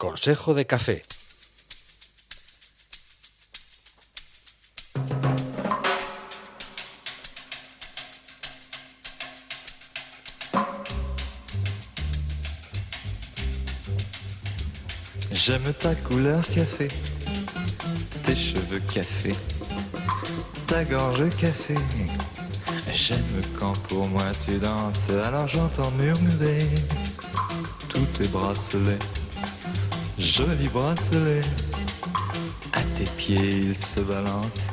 Consejo de café. J'aime ta couleur café, tes cheveux café, ta gorge café. J'aime quand pour moi tu danses, alors j'entends murmurer tous tes bracelets, joli bracelet. À tes pieds, il se balance.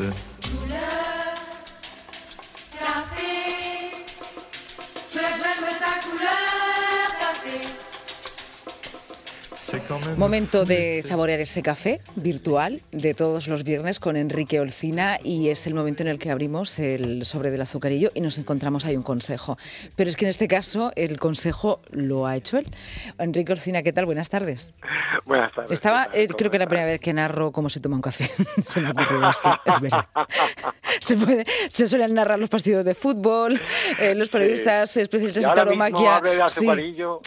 Momento de saborear ese café virtual de todos los viernes con Enrique Olcina y es el momento en el que abrimos el sobre del azucarillo y nos encontramos ahí un consejo. Pero es que en este caso el consejo lo ha hecho él. Enrique Olcina, ¿qué tal? Buenas tardes. Buenas tardes. Estaba, eh, creo que la primera vez que narro cómo se toma un café. se me ocurrió así, es verdad. se, puede, se suelen narrar los partidos de fútbol, eh, los periodistas especialistas en tauromaquia. Sí,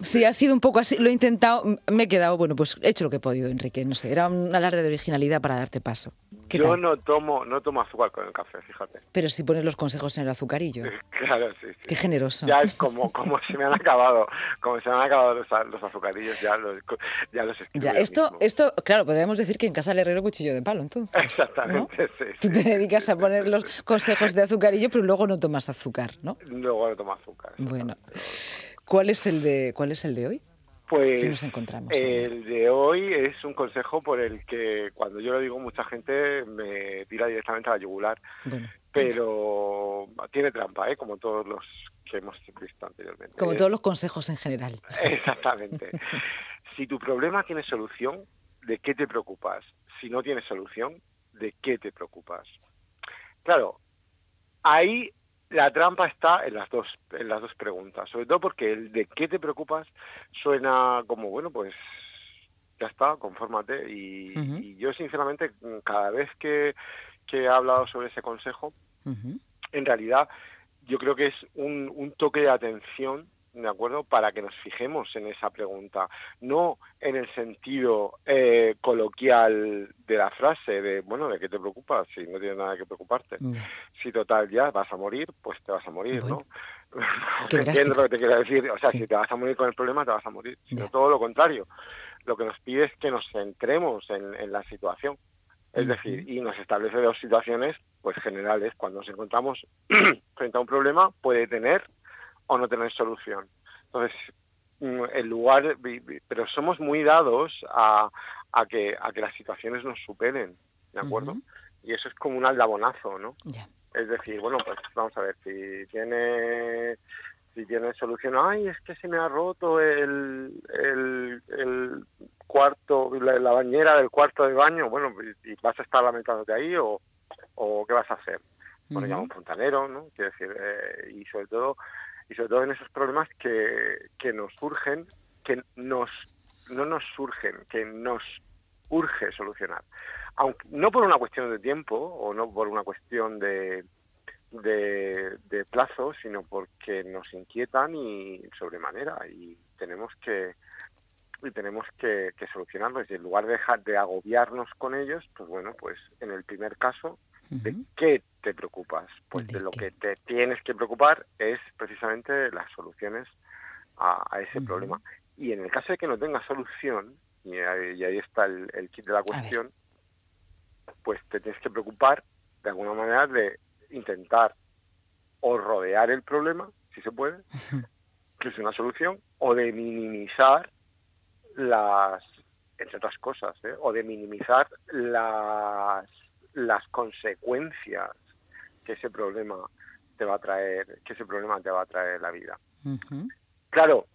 sí, ha sido un poco así. Lo he intentado, me he quedado, bueno, pues he hecho lo que he podido, Enrique. No sé, era un alarde de originalidad para darte paso. Yo no tomo, no tomo azúcar con el café, fíjate. Pero si pones los consejos en el azucarillo. claro, sí, sí. Qué generoso. Ya es como, como se me han acabado, como se me han acabado los, los azucarillos, ya los, ya los Ya, esto, esto, claro, podríamos decir que en casa del herrero cuchillo de palo, entonces. Exactamente, sí. Tú te dedicas a poner los consejos de azucarillo, pero luego no tomas azúcar, ¿no? Luego no tomo azúcar. Bueno. ¿Cuál es el de, cuál es el de hoy? Pues nos encontramos? el de hoy es un consejo por el que cuando yo lo digo mucha gente me tira directamente a la yugular, pero tiene trampa, ¿eh? como todos los que hemos visto anteriormente. Como todos los consejos en general. Exactamente. si tu problema tiene solución, ¿de qué te preocupas? Si no tiene solución, ¿de qué te preocupas? Claro, ahí la trampa está en las dos en las dos preguntas, sobre todo porque el de qué te preocupas suena como bueno pues ya está, confórmate. Y, y yo sinceramente cada vez que, que, he hablado sobre ese consejo, en realidad yo creo que es un, un toque de atención ¿de acuerdo? Para que nos fijemos en esa pregunta, no en el sentido eh, coloquial de la frase de, bueno, ¿de qué te preocupas? Si no tienes nada que preocuparte. Si total ya vas a morir, pues te vas a morir, ¿no? Entiendo lo que te quiero decir. O sea, si te vas a morir con el problema, te vas a morir. Sino todo lo contrario. Lo que nos pide es que nos centremos en, en la situación. Es decir, y nos establece dos situaciones pues generales. Cuando nos encontramos frente a un problema, puede tener o no tener solución. Entonces, en lugar, pero somos muy dados a, a, que, a que las situaciones nos superen, ¿de acuerdo? Y eso es como un aldabonazo, ¿no? Es decir, bueno, pues vamos a ver, si tiene si tiene solución, ay, es que se me ha roto el, el, el cuarto, la, bañera del cuarto de baño, bueno, y vas a estar lamentándote ahí o, o qué vas a hacer. Bueno, llama un fontanero, ¿no? Quiero decir, eh, y sobre todo y sobre todo en esos problemas que, que nos surgen, que nos no nos surgen, que nos urge solucionar. Aunque, no por una cuestión de tiempo o no por una cuestión de, de, de plazo, sino porque nos inquietan y sobremanera y tenemos que y tenemos que, que solucionarlos y en lugar de dejar de agobiarnos con ellos, pues bueno, pues en el primer caso ¿De qué te preocupas? Pues de, lo que te tienes que preocupar es precisamente las soluciones a, ese problema. Y en el caso de que no tenga solución, y ahí, está el, kit de la cuestión, pues te tienes que preocupar de alguna manera de intentar o rodear el problema, si se puede, que es una solución, o de minimizar las, entre otras cosas, ¿eh? o de minimizar las las consecuencias que ese problema te va a traer, que ese problema te va a traer la vida. Claro,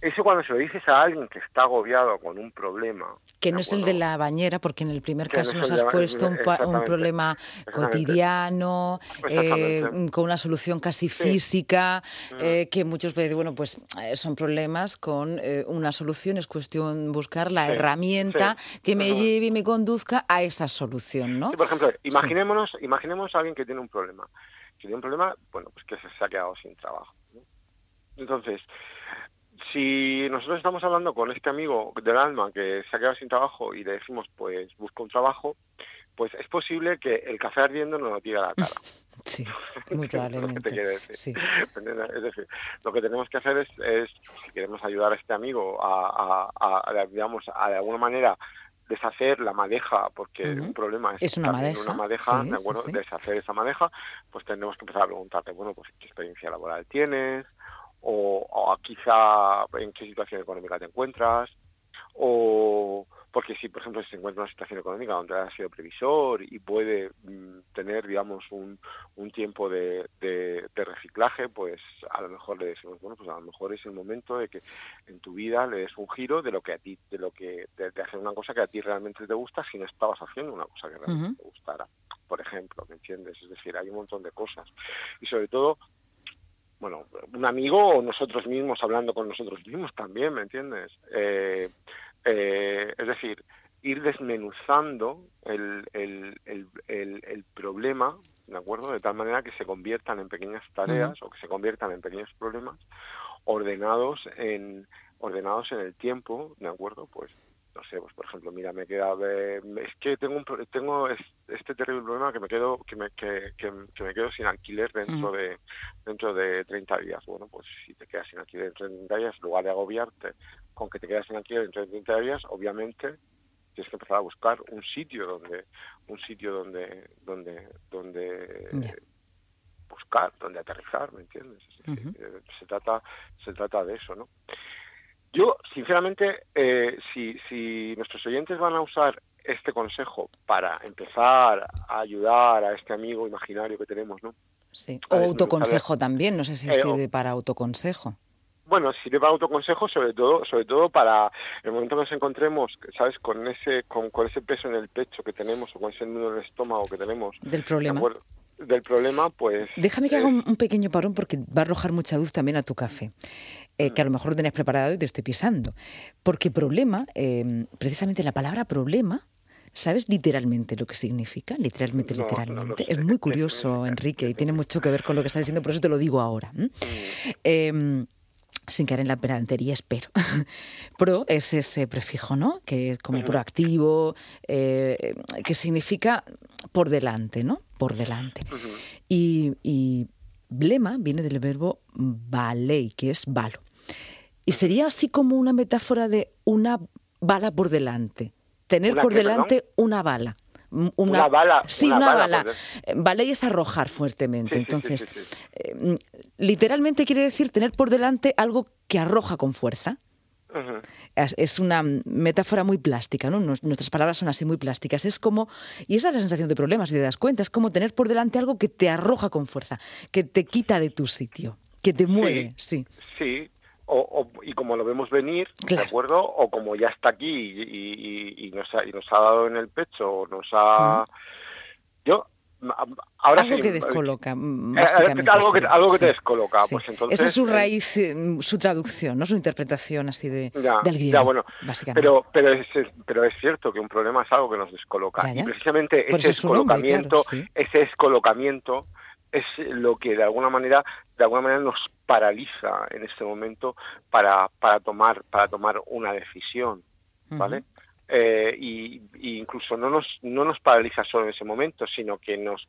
eso cuando se lo dices a alguien que está agobiado con un problema. Que no es el de la bañera, porque en el primer caso nos has puesto un, un, problema cotidiano, eh, con una solución casi física, mm. eh, que muchos veces, bueno, pues eh, son problemas con una solución, es cuestión buscar la herramienta que me lleve y me conduzca a esa solución, ¿no? por ejemplo, imaginémonos, imaginemos a alguien que tiene un problema. Que tiene un problema, bueno, pues que se, ha quedado sin trabajo. Entonces, si nosotros estamos hablando con este amigo del alma que se ha quedado sin trabajo y le decimos, pues busca un trabajo, pues es posible que el café ardiendo no lo tire a la cara. Sí, muy probablemente. Sí. Es decir, lo que tenemos que hacer es, es si queremos ayudar a este amigo a, a, digamos, a de alguna manera deshacer la madeja, porque un problema es, es una madeja, una madeja ¿de acuerdo? deshacer esa madeja, pues tenemos que empezar a preguntarte, bueno, pues qué experiencia laboral tienes, o, o quizá en qué situación económica te encuentras, o porque si, por ejemplo, se encuentra en una situación económica donde ha sido previsor y puede mm, tener, digamos, un, un tiempo de, de, reciclaje, pues a lo mejor le decimos, bueno, pues a lo mejor es el momento de que en tu vida le des un giro de lo que a ti, de lo que, de, hacer una cosa que a ti realmente te gusta si no estabas haciendo una cosa que realmente te gustara, por ejemplo, ¿me entiendes? Es decir, hay un montón de cosas. Y sobre todo, bueno, un amigo o nosotros mismos hablando con nosotros mismos también, ¿me entiendes? Eh, eh, es decir, ir desmenuzando el, el, el, el, problema, ¿de acuerdo? De tal manera que se conviertan en pequeñas tareas o que se conviertan en pequeños problemas ordenados en ordenados en el tiempo, ¿de acuerdo? Pues no sé, pues por ejemplo, mira, me queda es que tengo un, tengo este terrible problema que me quedo que me que, que, me quedo sin alquiler dentro de dentro de 30 días. Bueno, pues si te quedas sin alquiler dentro de 30 días, en lugar de agobiarte con que te quedas sin alquiler dentro de 30 días, obviamente tienes que empezar a buscar un sitio donde un sitio donde donde donde buscar, donde aterrizar, ¿me entiendes? Eh, se trata se trata de eso, ¿no? Yo, sinceramente, eh, si, si nuestros oyentes van a usar este consejo para empezar a ayudar a este amigo imaginario que tenemos, ¿no? Sí, o autoconsejo también, no sé si eh, sirve para autoconsejo. Bueno, sirve para autoconsejo, sobre todo, sobre todo para el momento que nos encontremos, ¿sabes? Con ese, con, con ese peso en el pecho que tenemos o con ese nudo en el estómago que tenemos. Del problema del problema, pues... Déjame que haga un, pequeño parón porque va a arrojar mucha luz también a tu café, eh, que a lo mejor lo tenés preparado y te estoy pisando. Porque problema, eh, precisamente la palabra problema, ¿sabes literalmente lo que significa? Literalmente, literalmente. es muy curioso, Enrique, y tiene mucho que ver con lo que estás diciendo, por eso te lo digo ahora. Eh, sin caer en la pedantería, espero. Pro es ese prefijo, ¿no? Que es como proactivo, eh, que significa por delante, ¿no? Por delante. y, y, blema viene del verbo balei, que es balo. Y sería así como una metáfora de una bala por delante. Tener por delante una bala. Una, bala. Sí, una, bala. Vale y es arrojar fuertemente. Entonces, eh, literalmente quiere decir tener por delante algo que arroja con fuerza. Es una metáfora muy plástica, ¿no? Nuestras palabras son así muy plásticas. Es como, y esa es la sensación de problemas, si te das cuenta, es como tener por delante algo que te arroja con fuerza, que te quita de tu sitio, que te mueve, sí. Sí, o, y como lo vemos venir, ¿de acuerdo? O como ya está aquí y, nos, ha, y nos ha dado en el pecho, o nos ha... Yo, ahora algo que descoloca, mm, eh, eh, algo que, algo que te descoloca, pues entonces... Esa es su eh, raíz, su traducción, ¿no? Su interpretación así de, ya, del griego, ya, bueno, Pero, pero, es, pero es cierto que un problema es algo que nos descoloca. Y precisamente ese descolocamiento, ese descolocamiento es lo que de alguna manera de alguna manera nos paraliza en este momento para, para tomar para tomar una decisión vale eh, y, incluso no nos no nos paraliza solo en ese momento sino que nos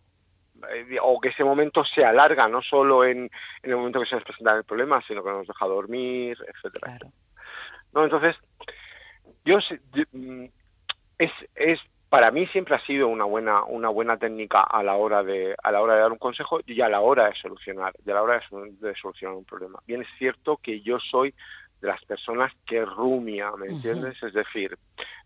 eh, o que ese momento se alarga no solo en, en el momento que se nos presenta el problema sino que nos deja dormir etcétera no entonces yo, yo mm, es, es para mí siempre ha sido una buena una buena técnica a la hora de a la hora de dar un consejo y a la hora de solucionar de la hora de, solucionar un problema. Bien es cierto que yo soy de las personas que rumia me entiendes es decir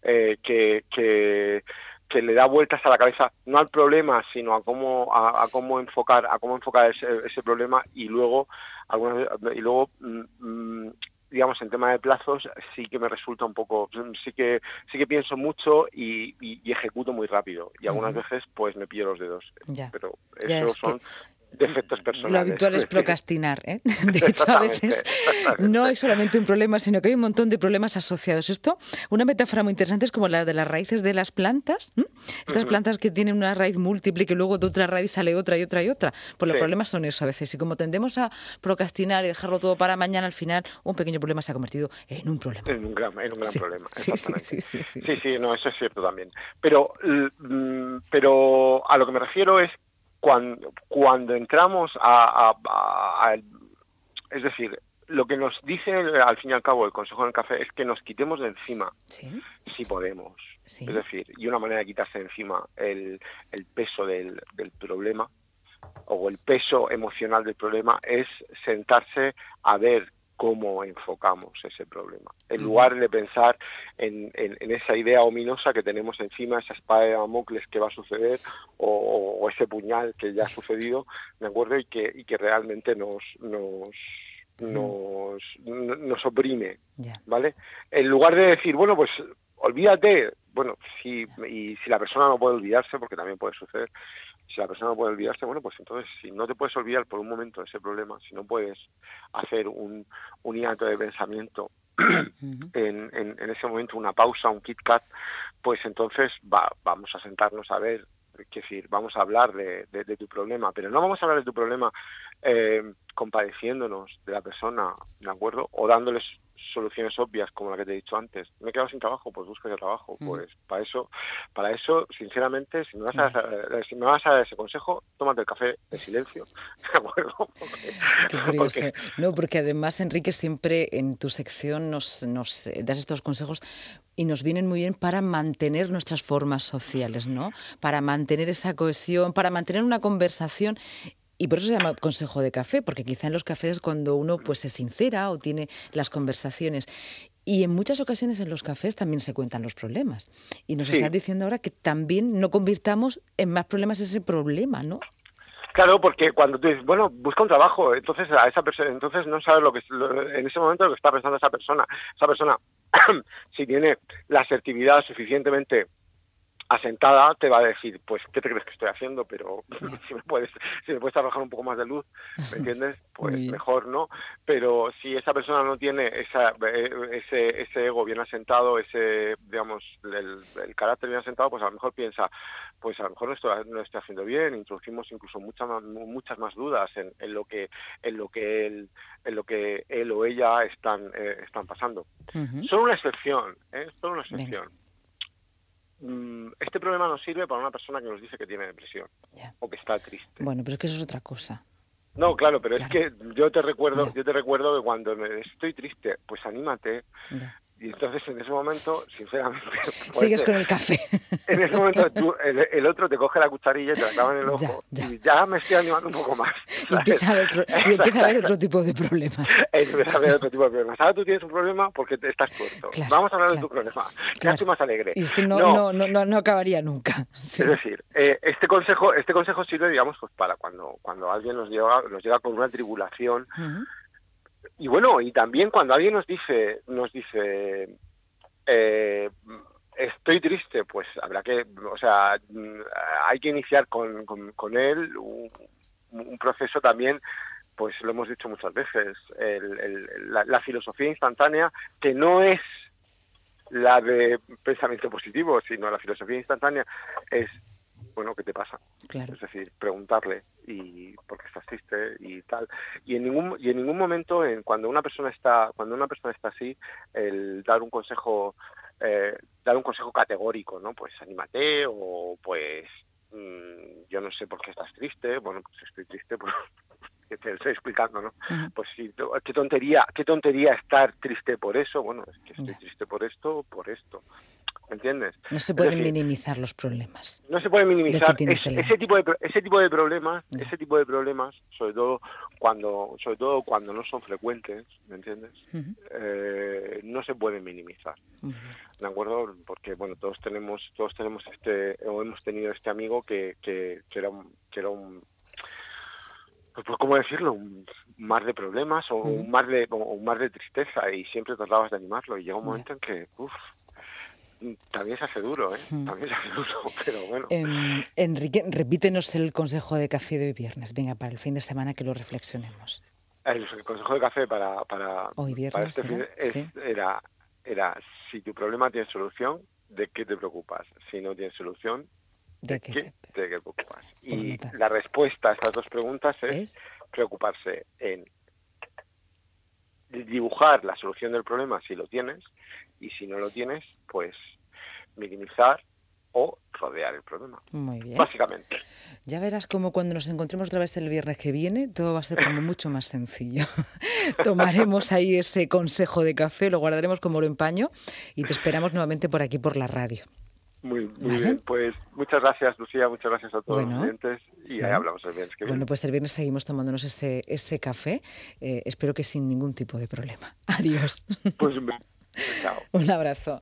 eh, que, que que le da vueltas a la cabeza no al problema sino a cómo a, cómo enfocar a cómo enfocar ese, ese problema y luego algunas y luego mm, mm, digamos, en tema de plazos sí que me resulta un poco, sí que sí que pienso mucho y, ejecuto muy rápido. Y algunas veces pues me pillo los dedos. Pero eso son defectos personales. Lo habitual es procrastinar, ¿eh? De hecho, a veces no es solamente un problema, sino que hay un montón de problemas asociados. Esto, una metáfora muy interesante es como la de las raíces de las plantas. Estas plantas que tienen una raíz múltiple y que luego de otra raíz sale otra y otra y otra. Pues los problemas son eso a veces. Y como tendemos a procrastinar y dejarlo todo para mañana, al final un pequeño problema se ha convertido en un problema. En un gran, en un gran problema. Sí, sí, sí, sí, sí, sí, sí, no, eso es cierto también. Pero, mm, pero a lo que me refiero es cuando, cuando entramos a, Es decir, lo que nos dice al fin y al cabo el Consejo del Café es que nos quitemos de encima, si podemos. Es decir, y una manera de quitarse de encima el, el peso del, del problema o el peso emocional del problema es sentarse a ver cómo enfocamos ese problema. En lugar de pensar en, esa idea ominosa que tenemos encima, esa espada de Damocles que va a suceder o, ese puñal que ya ha sucedido, ¿de acuerdo? Y que, y que realmente nos, nos, nos, nos oprime, ¿vale? En lugar de decir, bueno, pues olvídate, bueno, si, y si la persona no puede olvidarse, porque también puede suceder, si la persona no puede olvidarse, bueno, pues entonces si no te puedes olvidar por un momento de ese problema, si no puedes hacer un, un hiato de pensamiento en, en, ese momento, una pausa, un Kit Kat, pues entonces va, vamos a sentarnos a ver, es decir, vamos a hablar de, de, tu problema, pero no vamos a hablar de tu problema eh, compadeciéndonos de la persona, ¿de acuerdo? O dándoles soluciones obvias como la que te he dicho antes. Me he quedado sin trabajo, pues busca el trabajo. Mm. Pues para eso, para eso, sinceramente, si me vas a, mm. si me vas a dar ese consejo, tómate el café en silencio. ¿De acuerdo? Qué curioso. No, porque además, Enrique, siempre en tu sección nos, nos das estos consejos y nos vienen muy bien para mantener nuestras formas sociales, ¿no? Para mantener esa cohesión, para mantener una conversación y por eso se llama consejo de café, porque quizá en los cafés cuando uno pues se sincera o tiene las conversaciones. Y en muchas ocasiones en los cafés también se cuentan los problemas. Y nos estás diciendo ahora que también no convirtamos en más problemas ese problema, ¿no? Claro, porque cuando tú dices, bueno, busca un trabajo, entonces a esa persona, entonces no sabes lo que en ese momento lo que está pensando esa persona. Esa persona, si tiene la asertividad suficientemente asentada te va a decir, pues, ¿qué te crees que estoy haciendo? Pero si me puedes, si me puedes arrojar un poco más de luz, ¿me entiendes? Pues mejor, ¿no? Pero si esa persona no tiene esa, eh, ese, ese ego bien asentado, ese, digamos, el, carácter bien asentado, pues a lo mejor piensa, pues a lo mejor no estoy, no estoy haciendo bien, introducimos incluso muchas más, muchas más dudas en, en lo que, en lo que él, en lo que él o ella están, eh, están pasando. Son una excepción, ¿eh? Son una excepción. Este problema nos sirve para una persona que nos dice que tiene depresión o que está triste. Bueno, pero es que eso es otra cosa. No, claro, pero es que yo te recuerdo, yo te recuerdo que cuando estoy triste, pues anímate, y entonces en ese momento, sinceramente... Sigues con el café. En ese momento el, otro te coge la cucharilla y te la clava en el ojo y ya me estoy animando un poco más. Y empieza, a haber, otro tipo de problemas. Empieza a haber otro tipo de problemas. Ahora tú tienes un problema porque te estás tuerto. Vamos a hablar de tu problema. Ya estoy más alegre. Y esto no, no, no, no, acabaría nunca. Es decir, eh, este consejo este consejo sirve, digamos, pues para cuando, cuando alguien nos llega, nos llega con una tribulación y bueno, y también cuando alguien nos dice, nos dice, eh, estoy triste, pues habrá que, o sea, hay que iniciar con, con, él un, proceso también, pues lo hemos dicho muchas veces, la, filosofía instantánea, que no es la de pensamiento positivo, sino la filosofía instantánea es bueno, ¿qué te pasa? Es decir, preguntarle y por qué estás triste y tal. Y en ningún y en ningún momento, en, cuando una persona está cuando una persona está así, el dar un consejo eh, dar un consejo categórico, ¿no? Pues anímate o pues mm, yo no sé por qué estás triste. Bueno, pues estoy triste por que te estoy explicando, ¿no? Pues sí, qué tontería, qué tontería estar triste por eso. Bueno, es que estoy triste por esto, por esto. ¿Entiendes? No se pueden minimizar los problemas. No se pueden minimizar ese tipo de ese tipo de problemas, ese tipo de problemas, sobre todo cuando sobre todo cuando no son frecuentes, ¿me entiendes? Eh, no se pueden minimizar. ¿De acuerdo? Porque bueno, todos tenemos todos tenemos este o hemos tenido este amigo que que, era un, que era un pues, pues cómo decirlo, un mar de problemas o un mar de o un mar de tristeza y siempre tratabas de animarlo y llega un momento en que uff también se hace duro, ¿eh? Hmm. También se hace duro, pero bueno. Em, Enrique, repítenos el consejo de café de hoy viernes. Venga, para el fin de semana que lo reflexionemos. El, consejo de café para, para, hoy viernes este era, era, si tu problema tiene solución, ¿de qué te preocupas? Si no tiene solución, ¿de, qué, te... preocupas? Y la respuesta a estas dos preguntas es, preocuparse en dibujar la solución del problema si lo tienes y si no lo tienes, pues minimizar o rodear el problema. Muy bien. Básicamente. Ya verás como cuando nos encontremos otra vez el viernes que viene, todo va a ser como mucho más sencillo. Tomaremos ahí ese consejo de café, lo guardaremos como oro en paño y te esperamos nuevamente por aquí por la radio. Muy, bien, pues muchas gracias Lucía, muchas gracias a todos los clientes y ahí hablamos el viernes que viene. Bueno, pues el viernes seguimos tomándonos ese, ese café, eh, espero que sin ningún tipo de problema. Adiós. Pues chao. Un abrazo.